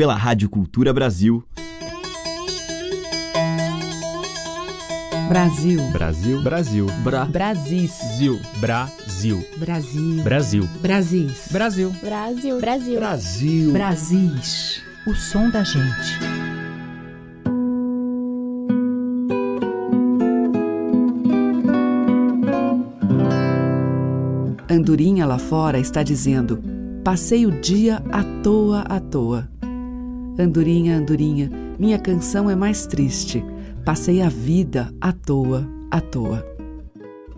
pela Rádio Cultura Brasil. Brasil. Brasil. Brasil. Bra. Brasis. Zil. Brasil. Brasil. Brasil. Brasis. Brasil. Brasil. Brasil. Brasil. Brasis. O som da gente. Andorinha lá fora está dizendo: Passei o dia à toa, à toa. Andorinha, andorinha, minha canção é mais triste. Passei a vida à toa, à toa.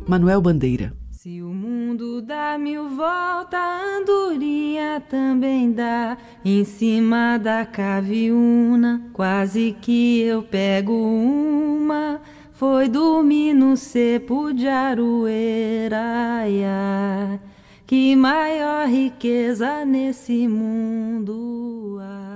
Manuel Bandeira. Se o mundo dá mil voltas, a andorinha também dá. Em cima da caviuna, quase que eu pego uma. Foi dormir no cepo de Aroeira. Que maior riqueza nesse mundo há.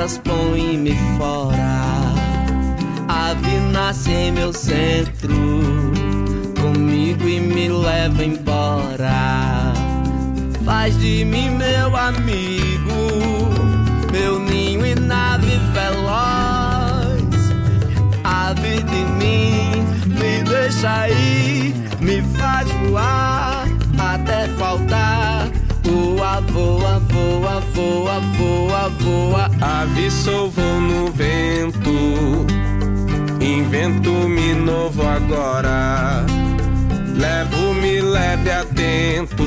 Asas põe-me fora. Ave nasce em meu centro, comigo e me leva embora. Faz de mim meu amigo, meu ninho e nave veloz. Ave de mim, me deixa ir, me faz voar até faltar. Voa, voa, voa, voa, voa, voa. Ave sou voo no vento, invento-me novo agora. Levo-me leve atento,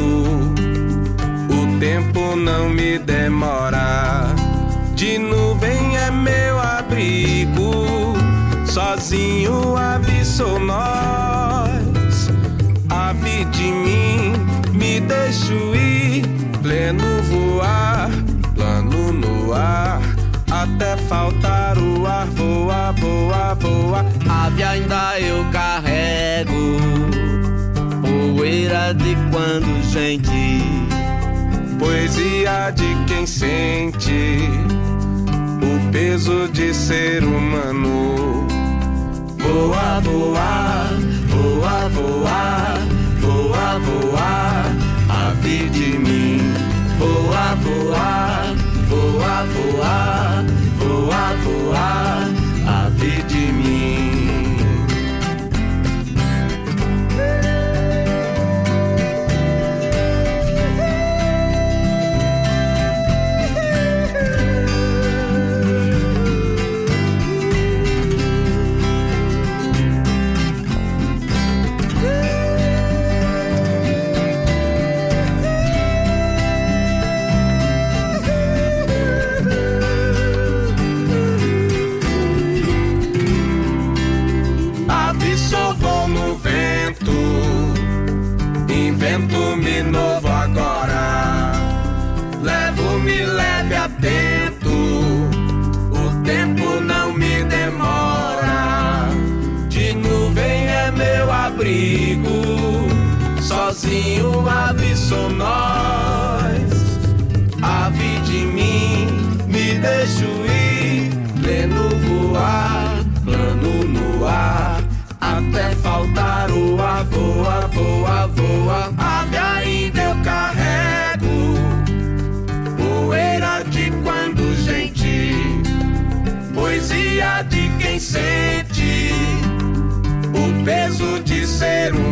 o tempo não me demora. De nuvem é meu abrigo, sozinho ave sou nós. Ave de mim, me deixo ir, pleno voar. Até faltar o ar, voa, voa, voa. Ave ainda eu carrego, poeira de quando gente. Poesia de quem sente o peso de ser humano. Voa, voa, voa, voa, voa, voa, ave de mim. Voa, voa, voa, voa, voa, voa, ave de mim. Sou nós. Ave de mim, me deixo ir, pleno voar, plano no ar, até faltar o ar, voa, voa, voa. Ave ainda eu carrego, poeira de quando gente, poesia de quem sente o peso de ser humano.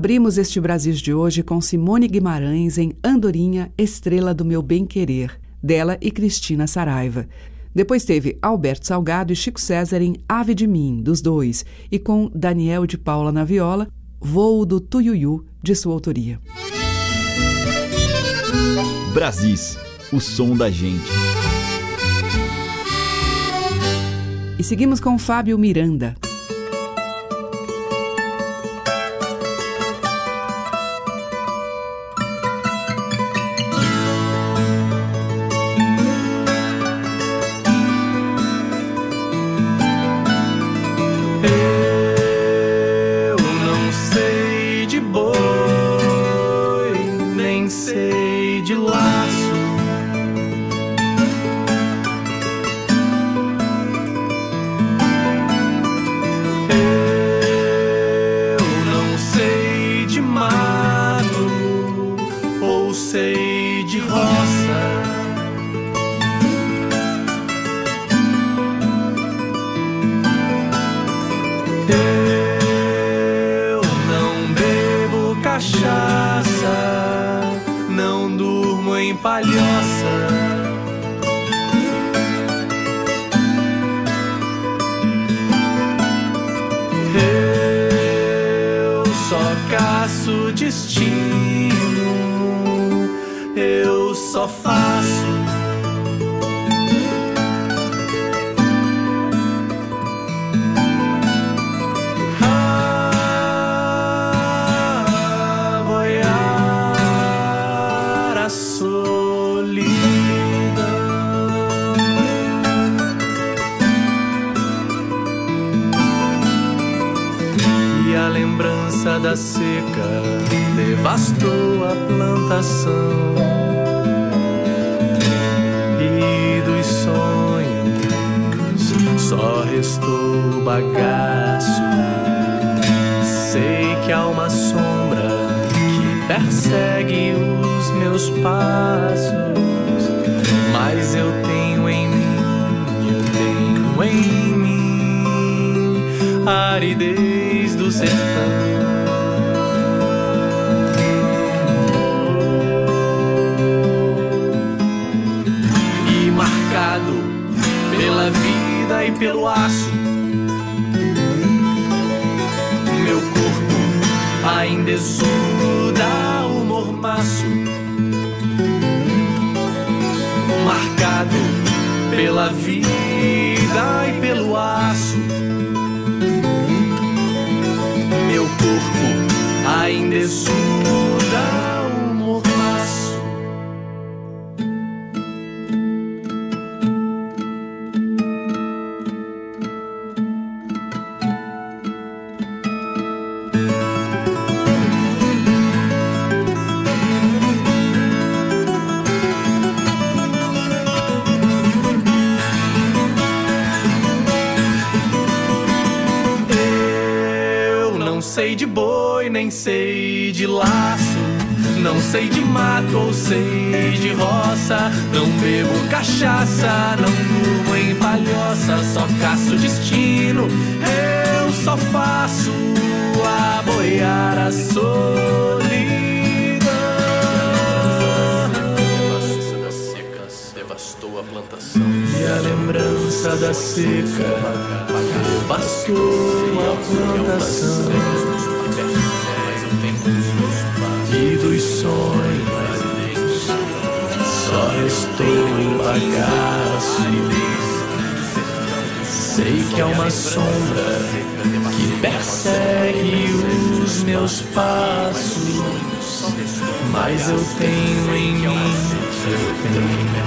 Abrimos este Brasil de hoje com Simone Guimarães em Andorinha, Estrela do Meu Bem Querer, dela e Cristina Saraiva. Depois teve Alberto Salgado e Chico César em Ave de Mim, dos dois, e com Daniel de Paula na viola, Voo do Tuiuiu, de sua autoria. Brasis, o som da gente. E seguimos com Fábio Miranda. Da seca devastou a plantação e dos sonhos só restou bagaço. Sei que há uma sombra que persegue os meus passos, mas eu tenho em mim, eu tenho em mim a aridez do sertão. E pelo aço. Meu corpo ainda exuda o mormaço, marcado pela vida e pelo aço. 下洒 sombra que persegue os meus passos, mas eu tenho em mim, eu tenho em mim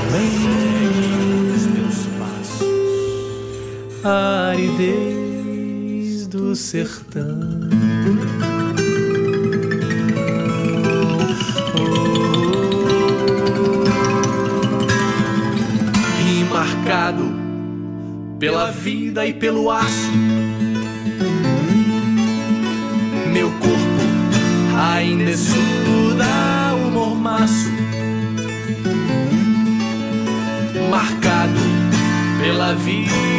aridez do sertão. Vida e pelo aço. Meu corpo ainda estuda o mormaço, marcado pela vida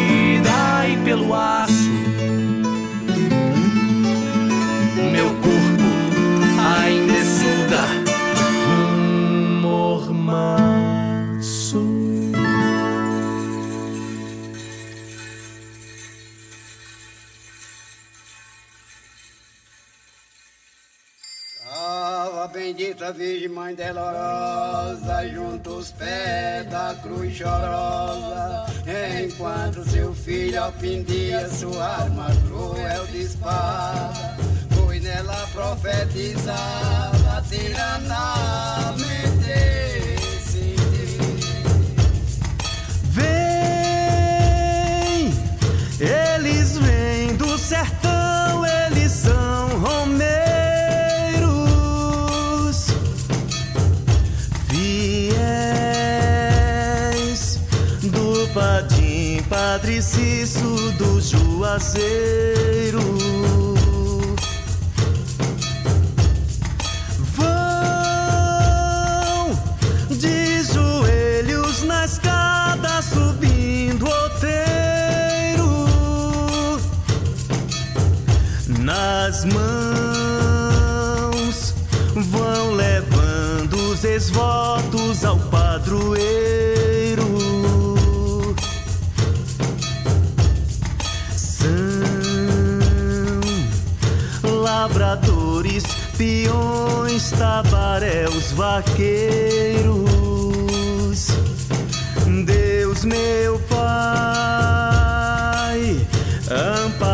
bendita Virgem Mãe Dolorosa, junto aos pés da cruz chorosa, enquanto seu filho ao fim dia sua arma cruel dispara, foi nela profetizada tiranamente. Eles vêm Padre Cício do Juazeiro. nas mãos vão levando os esvotos ao padroeiro. Lavradores, peões, tabaréus, vaqueiros. Deus meu Pai, amparai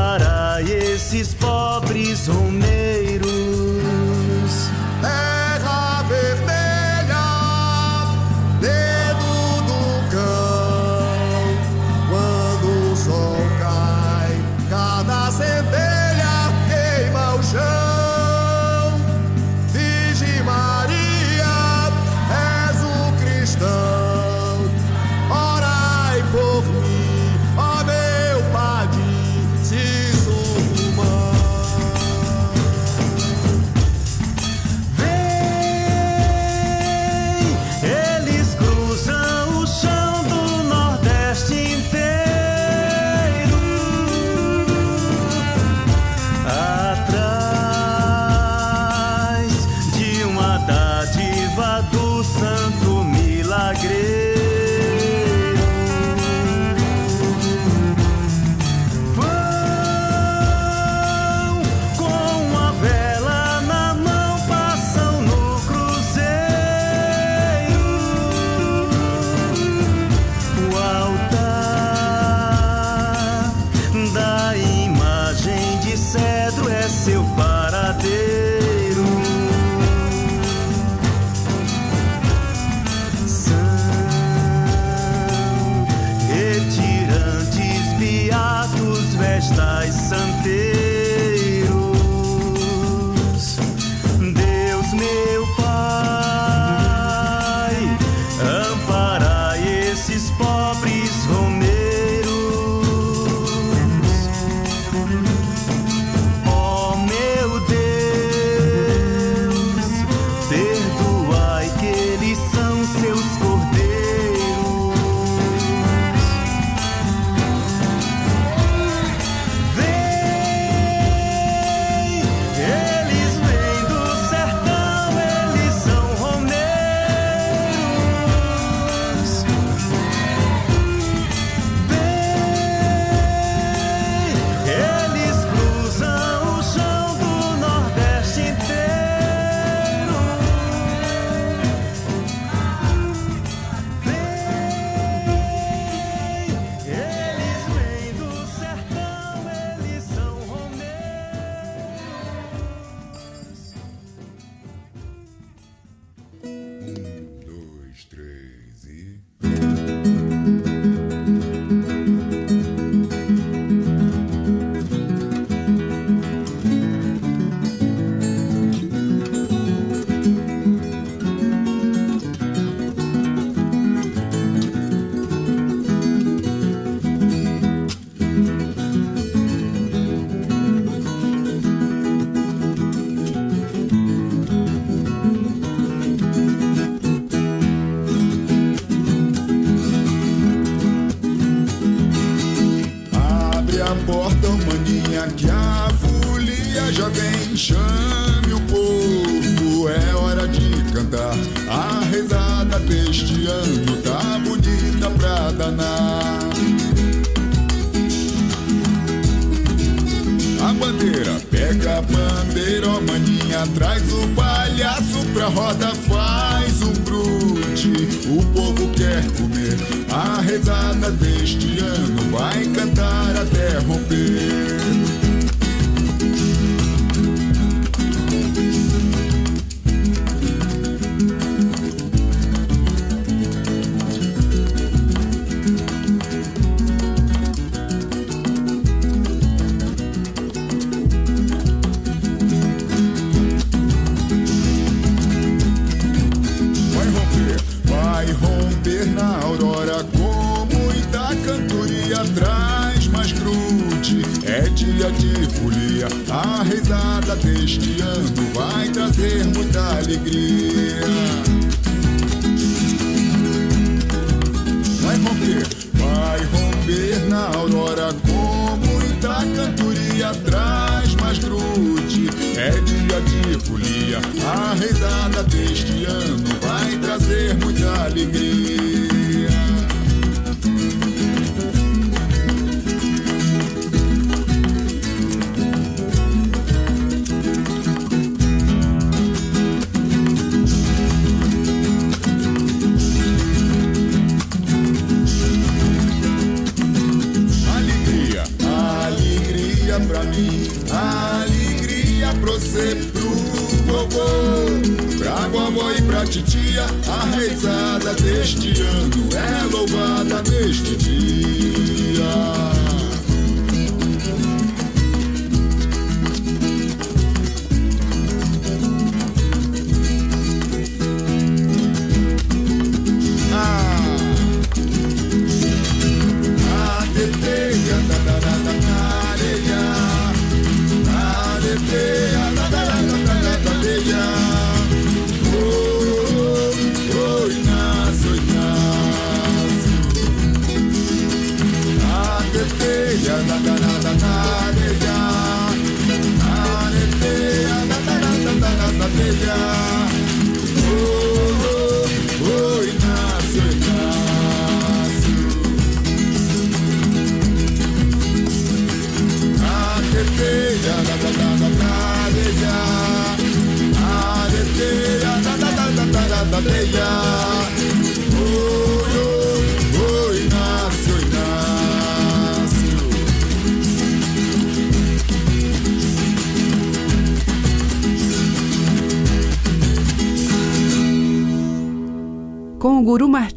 rezada deste ano tá bonita pra danar. A bandeira, pega a bandeira, ó maninha, traz o palhaço pra roda, faz um brute. O povo quer comer. A rezada deste ano vai cantar até romper. alegria. Vai romper, vai romper na aurora com muita cantoria. Traz mais grude, é dia de folia. A redada deste ano vai trazer muita alegria. Guru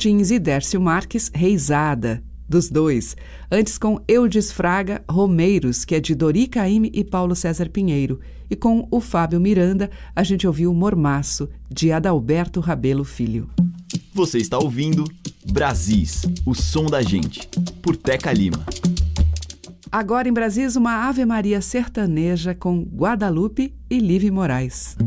Martins e Dércio Marques, Reisada, dos dois. Antes com Eudes Fraga, Romeiros, que é de Dori Caime e Paulo César Pinheiro. E com o Fábio Miranda, a gente ouviu Mormaço, de Adalberto Rabelo Filho. Você está ouvindo Brasis, o som da gente, por Teca Lima. Agora em Brasis, uma Ave Maria sertaneja com Guadalupe e Live Moraes.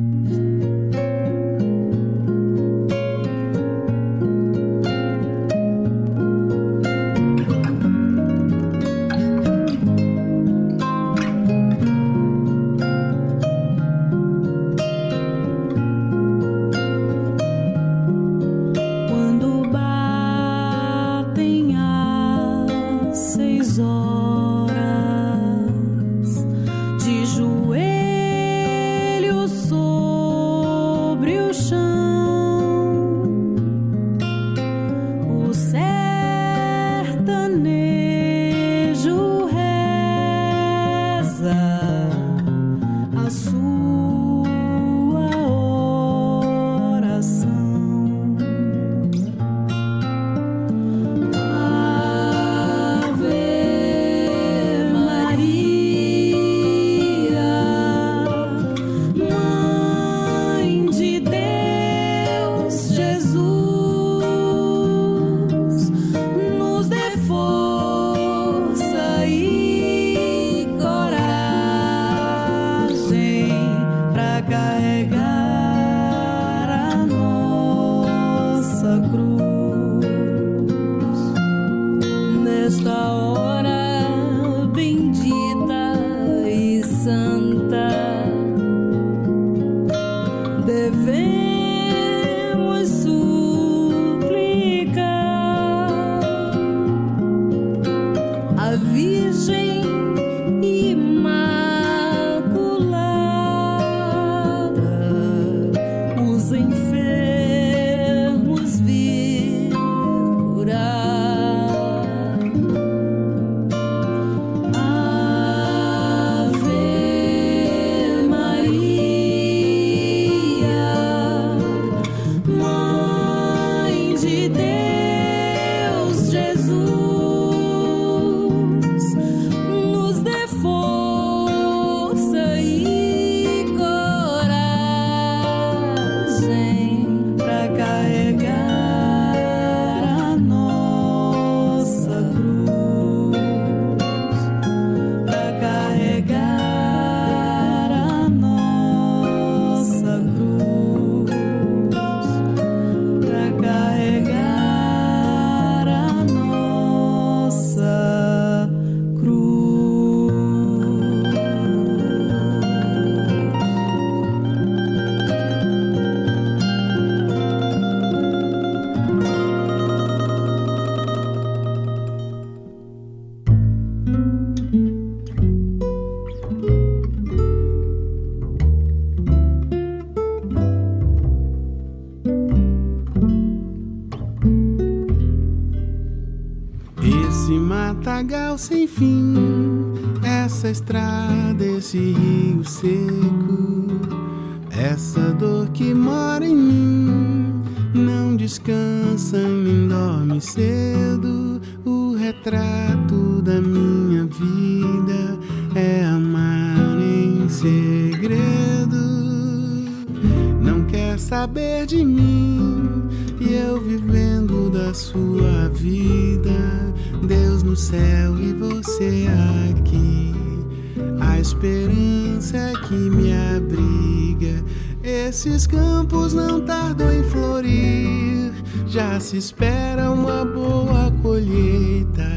Esperança que me abriga. Esses campos não tardam em florir. Já se espera uma boa colheita.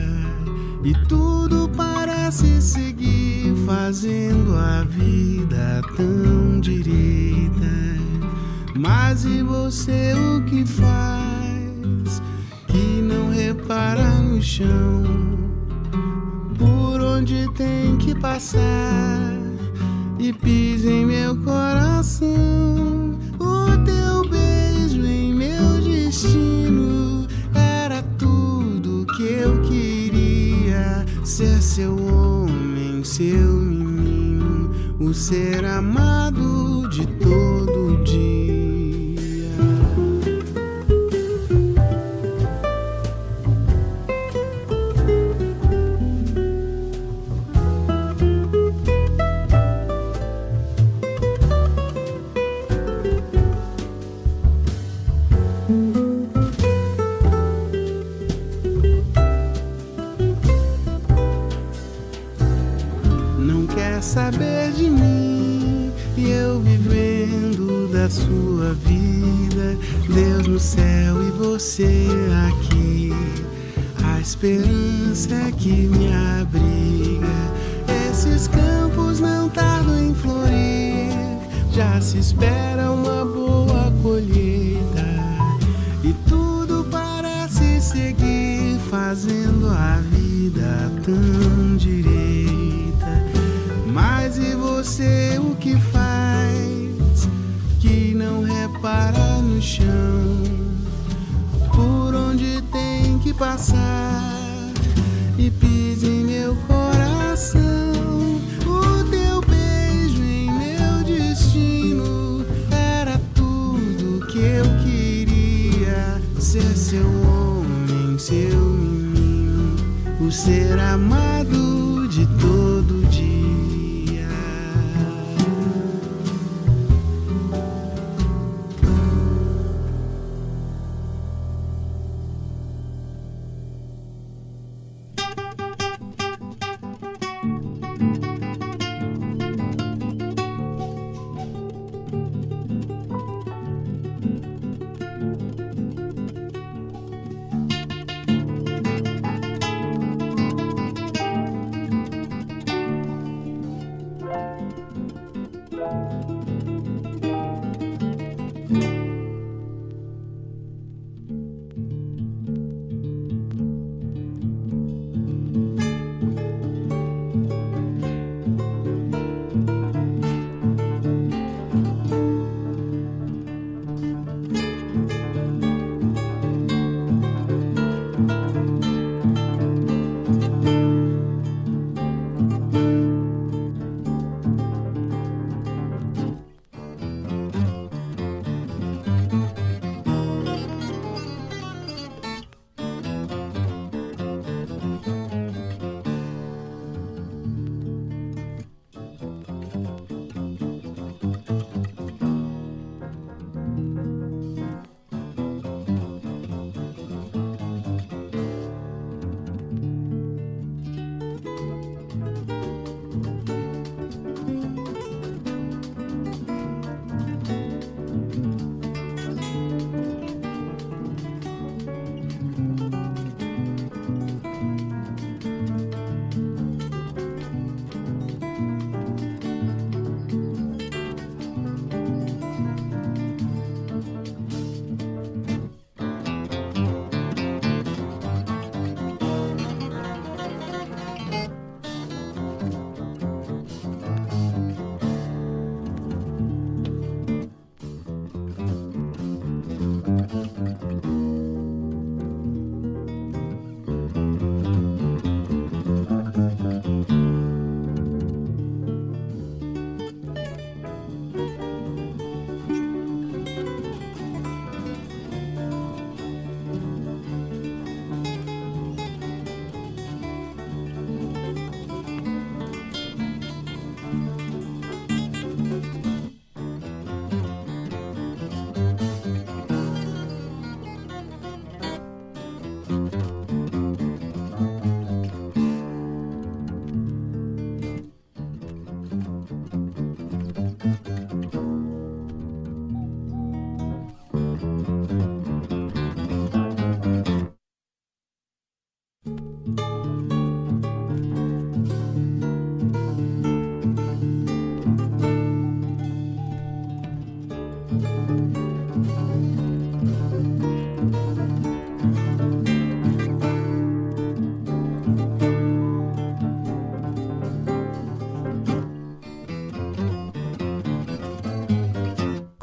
E tudo parece seguir fazendo a vida tão direita. Mas e você o que faz? Que não repara no chão, por onde tem que passar e pisa em meu coração. O teu beijo em meu destino era tudo que eu queria ser seu homem, seu menino, o ser amado de todo dia. Você aqui. A esperança é que me abriga. Esses campos não tardam em florir. Já se espera uma boa colheita. E tudo parece seguir fazendo a vida tão direita. Mas e você o que faz? Repara no chão passar e pise em meu coração. O teu beijo em meu destino era tudo que eu queria. Ser seu homem, seu menino, o ser amado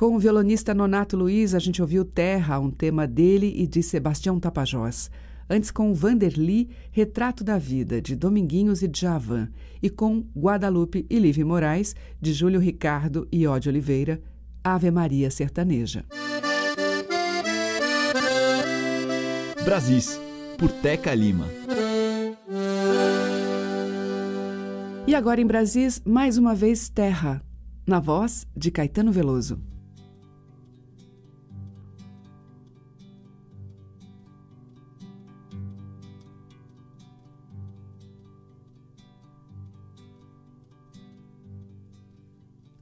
Com o violonista Nonato Luiz, a gente ouviu Terra, um tema dele e de Sebastião Tapajós. Antes com Vanderly, Retrato da Vida, de Dominguinhos e Djavan. E com Guadalupe e Live Moraes, de Júlio Ricardo e Ode Oliveira, Ave Maria Sertaneja. Brasis, por Teca Lima. E agora em Brasis, mais uma vez Terra, na voz de Caetano Veloso.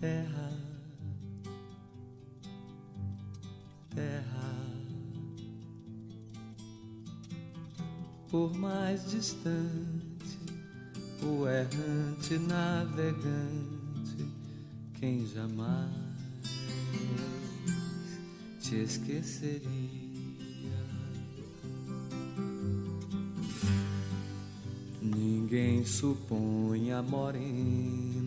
terra, terra. Por mais distante, o errante navegante, quem jamais te esqueceria. Ninguém supõe a morena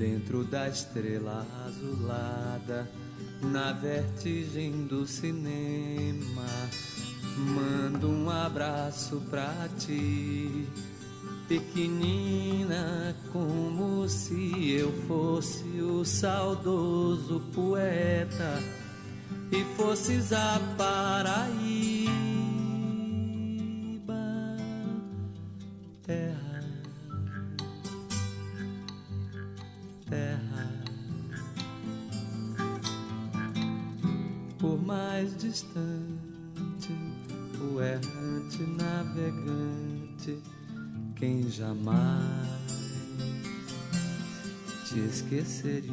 dentro da estrela azulada, na vertigem do cinema. Mando um abraço pra ti, pequenina, como se eu fosse o saudoso poeta e fosses a Paraíba. Jamais te esqueceria.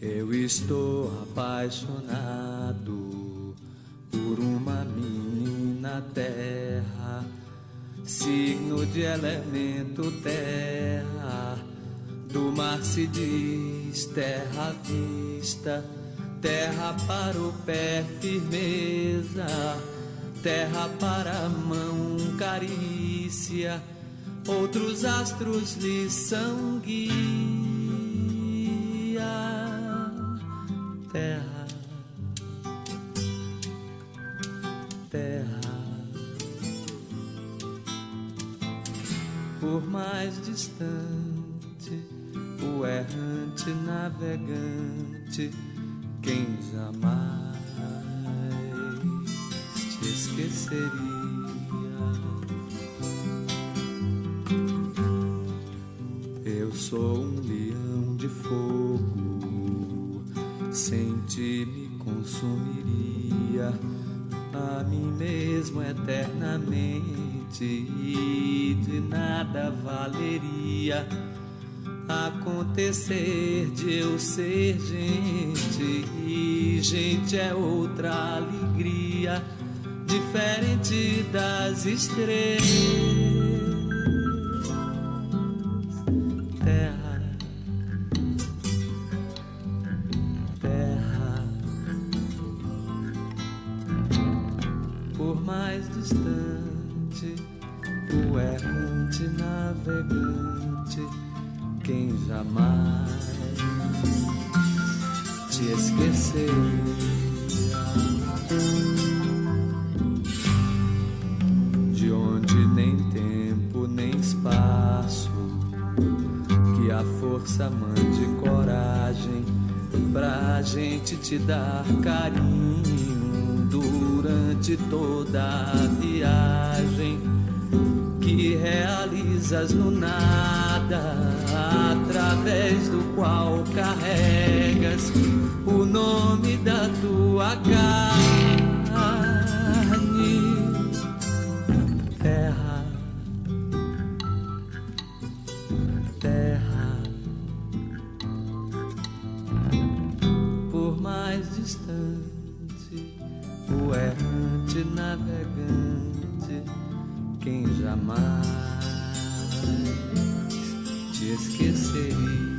Eu estou apaixonado por uma menina terra, signo de elemento terra. Do mar se diz terra à vista, terra para o pé firmeza, terra para mão carícia. Outros astros lhe são guia, terra terra. Por mais distante, o errante navegante, quem jamais esqueceria. Eu sou um leão de fogo, sem ti me consumiria a mim mesmo eternamente e de nada valeria acontecer de eu ser gente e gente é outra alegria diferente das estrelas quem jamais te esqueceria.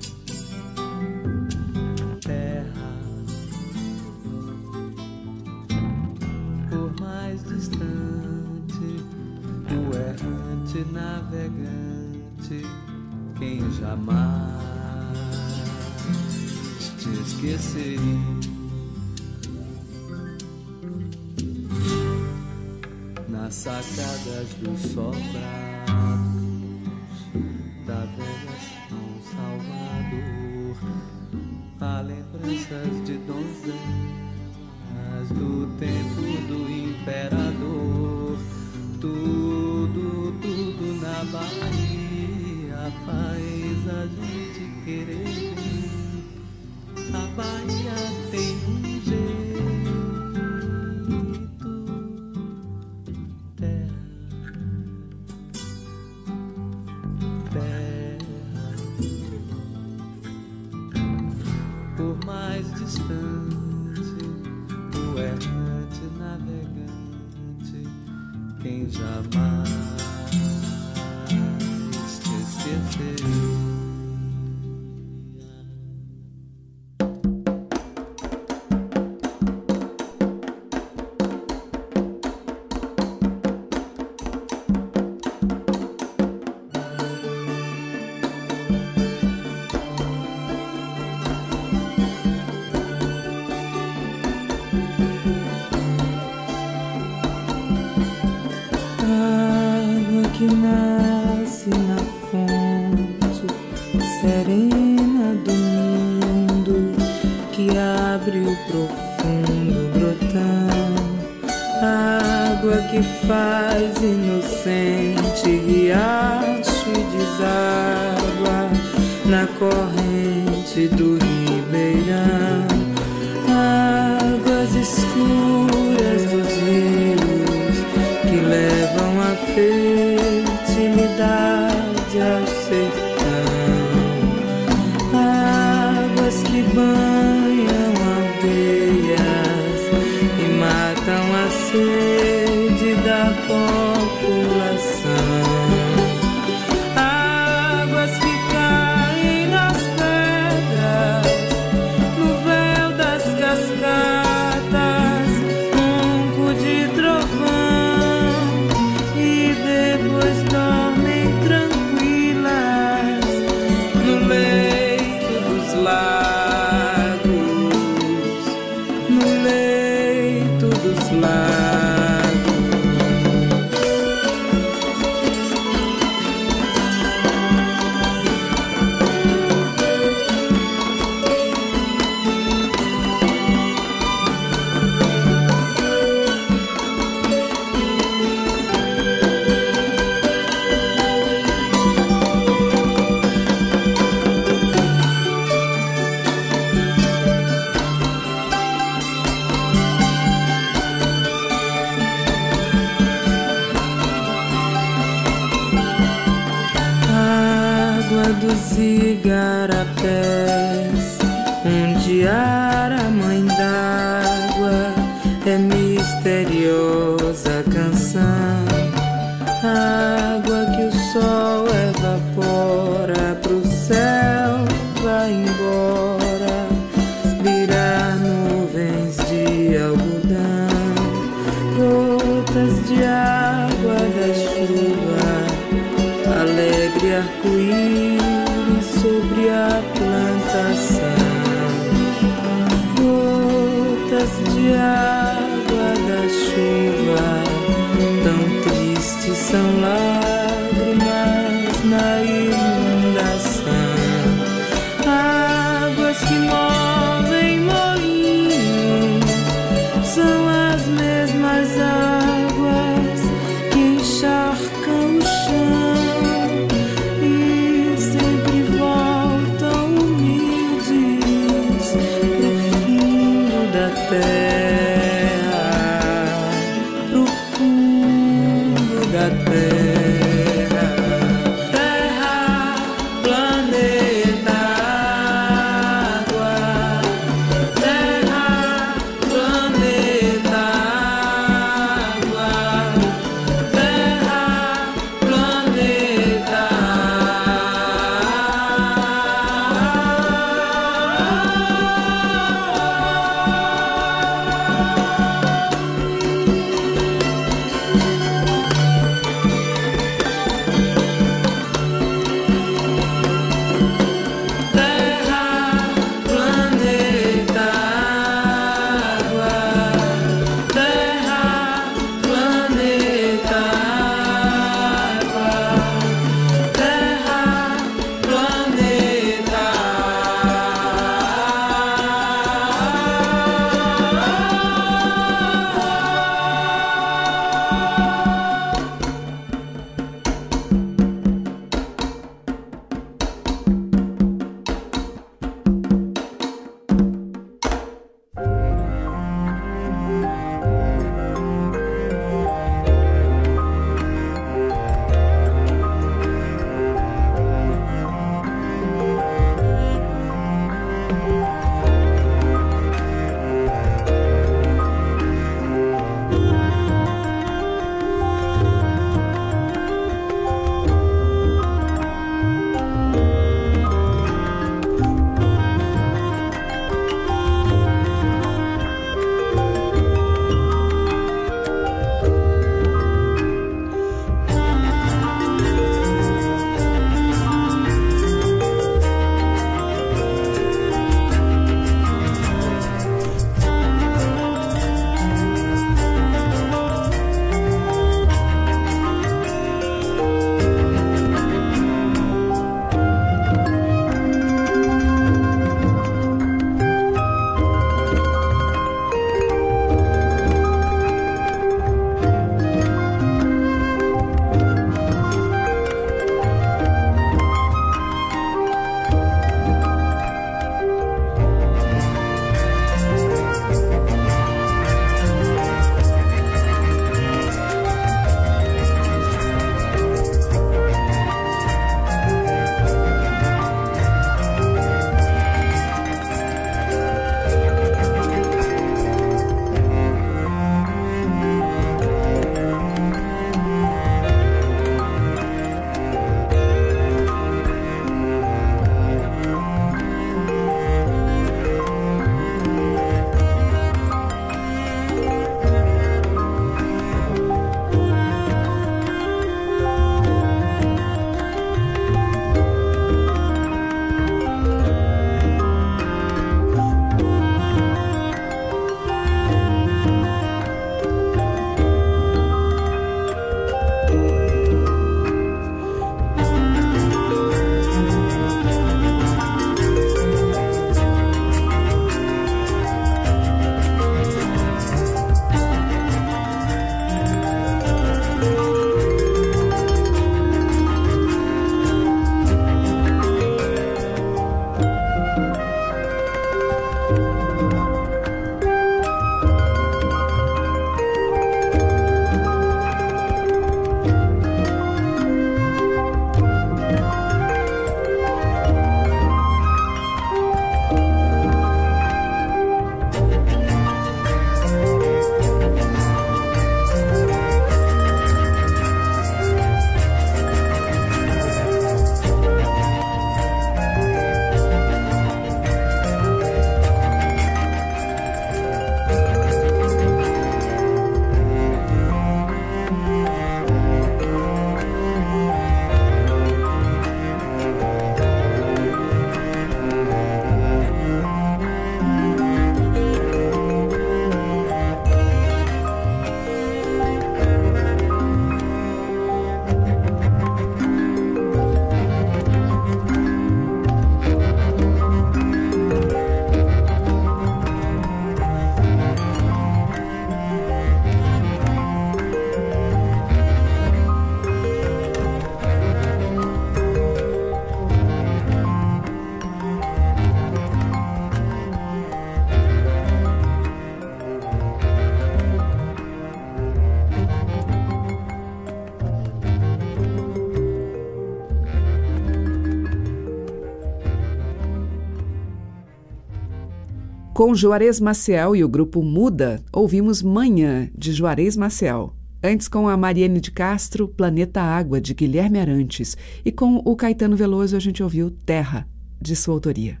Com Juarez Maciel e o grupo Muda, ouvimos Manhã, de Juarez Maciel. Antes, com a Mariane de Castro, Planeta Água, de Guilherme Arantes. E com o Caetano Veloso, a gente ouviu Terra, de sua autoria.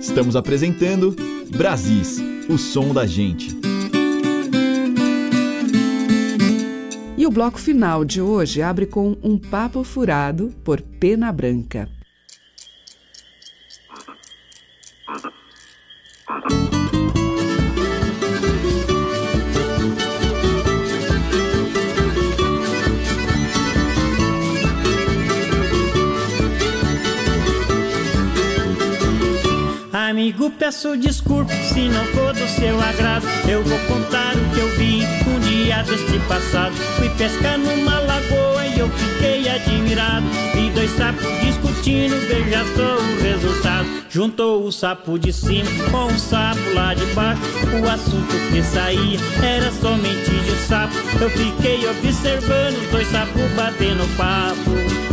Estamos apresentando Brasis, o som da gente. E o bloco final de hoje abre com um papo furado por Pena Branca. Amigo, peço desculpa se não for do seu agrado. Eu vou contar o que eu vi um dia deste passado. Fui pescar numa lagoa e eu fiquei admirado. Vi dois sapos discutindo, veja só o resultado. Juntou o sapo de cima com o sapo lá de baixo. O assunto que saía era somente de sapo. Eu fiquei observando os dois sapos batendo papo.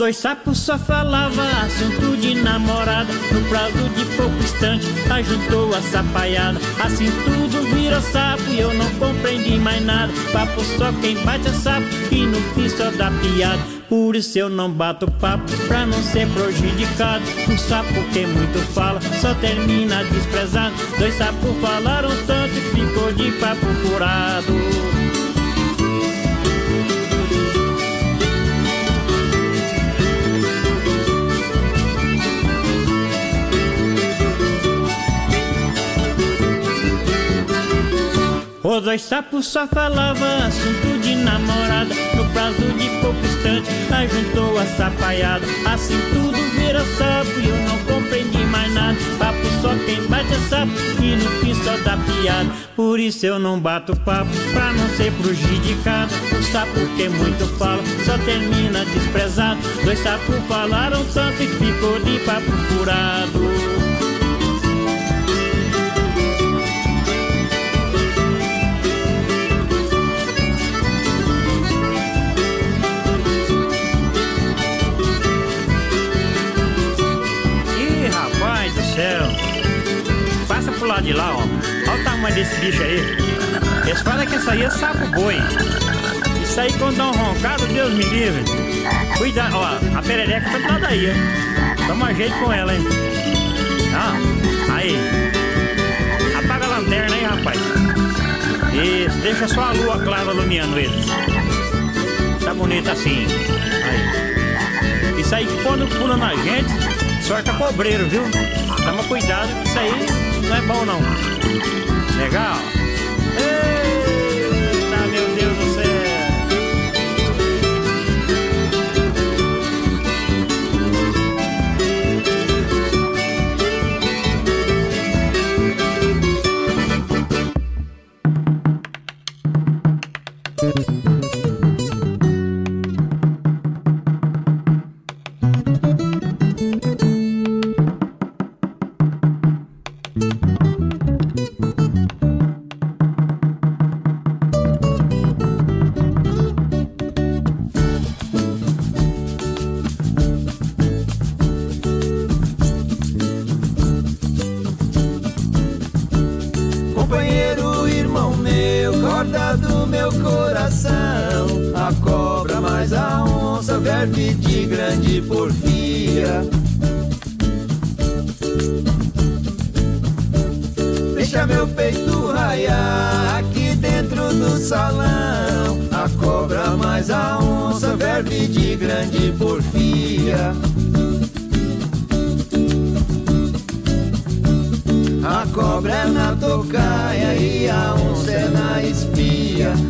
Dois sapos só falava assunto de namorada No prazo de pouco instante ajuntou a sapaiada Assim tudo virou sapo e eu não compreendi mais nada Papo só quem bate é sapo e no fim só dá piada por isso eu não bato papo pra não ser prejudicado. Um sapo que muito fala só termina desprezado. Dois sapos falaram tanto e ficou de papo furado. Os dois sapos só falavam assunto de namorada. No prazo de pouco instante ajuntou a sapaiada. Assim tudo vira sapo e eu não compreendi mais nada. Papo só quem bate é sapo e no fim só dá piada. Por isso eu não bato papo pra não ser prejudicado. O sapo que muito fala só termina desprezado. Dois sapos falaram tanto e ficou de papo furado de lá, ó. Olha o tamanho desse bicho aí. Eles falam que essa aí é sapo boi. Isso aí quando dá um roncado, Deus me livre. Cuidado, ó, a perereca tá lado aí, ó. Toma jeito com ela, hein. Ah, aí. Apaga a lanterna aí, rapaz. Isso, deixa só a lua clara iluminando eles. Tá bonito assim. Aí. Isso aí quando pula na gente, sorte a cobreiro, viu? Toma cuidado isso aí não é bom não. Legal? Eita, meu coração. A cobra mais a onça, verme de grande porfia. Deixa meu peito raiar aqui dentro do salão. A cobra mais a onça, verme de grande porfia. A cobra é na tocaia e a onça é na espia.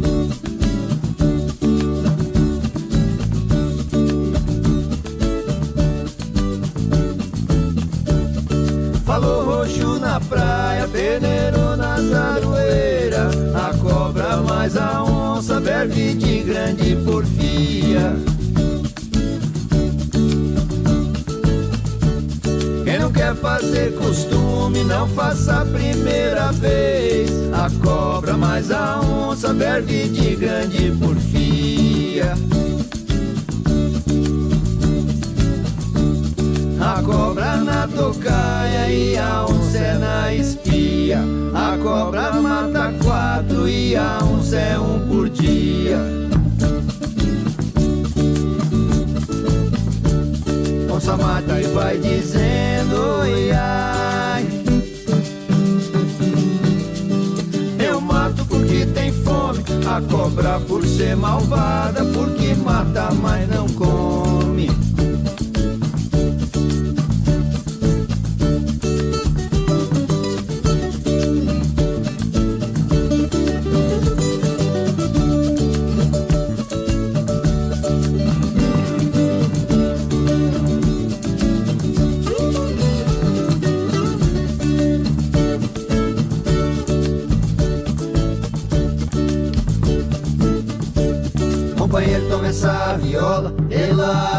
praia, peneiro nas aroeiras. A cobra mais a onça, verve de grande porfia. Quem não quer fazer costume, não faça a primeira vez. A cobra mais a onça, verve de grande porfia. A cobra na tocaia e a onça é na espia. A cobra mata quatro e a onça é um por dia. Onça mata e vai dizendo oi ai. Eu mato porque tem fome. A cobra por ser malvada, porque mata, mas não come.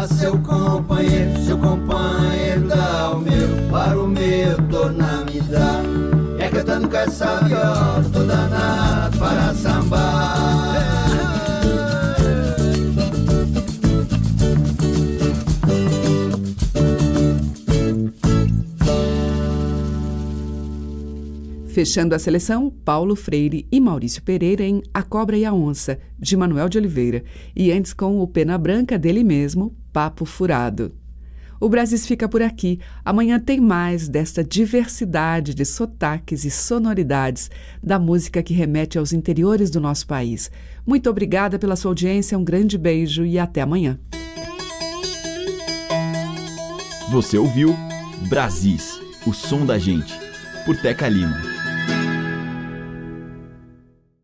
Seu companheiro, seu companheiro dá o meu, para o meu tornar me dá. É cantando com essa viola, tô danado para sambar. Fechando a seleção, Paulo Freire e Maurício Pereira em A Cobra e a Onça, de Manuel de Oliveira. E antes com o Pena Branca dele mesmo, Papo Furado. O Brasis fica por aqui. Amanhã tem mais desta diversidade de sotaques e sonoridades da música que remete aos interiores do nosso país. Muito obrigada pela sua audiência, um grande beijo e até amanhã. Você ouviu Brasis, o som da gente, por Teca Lima.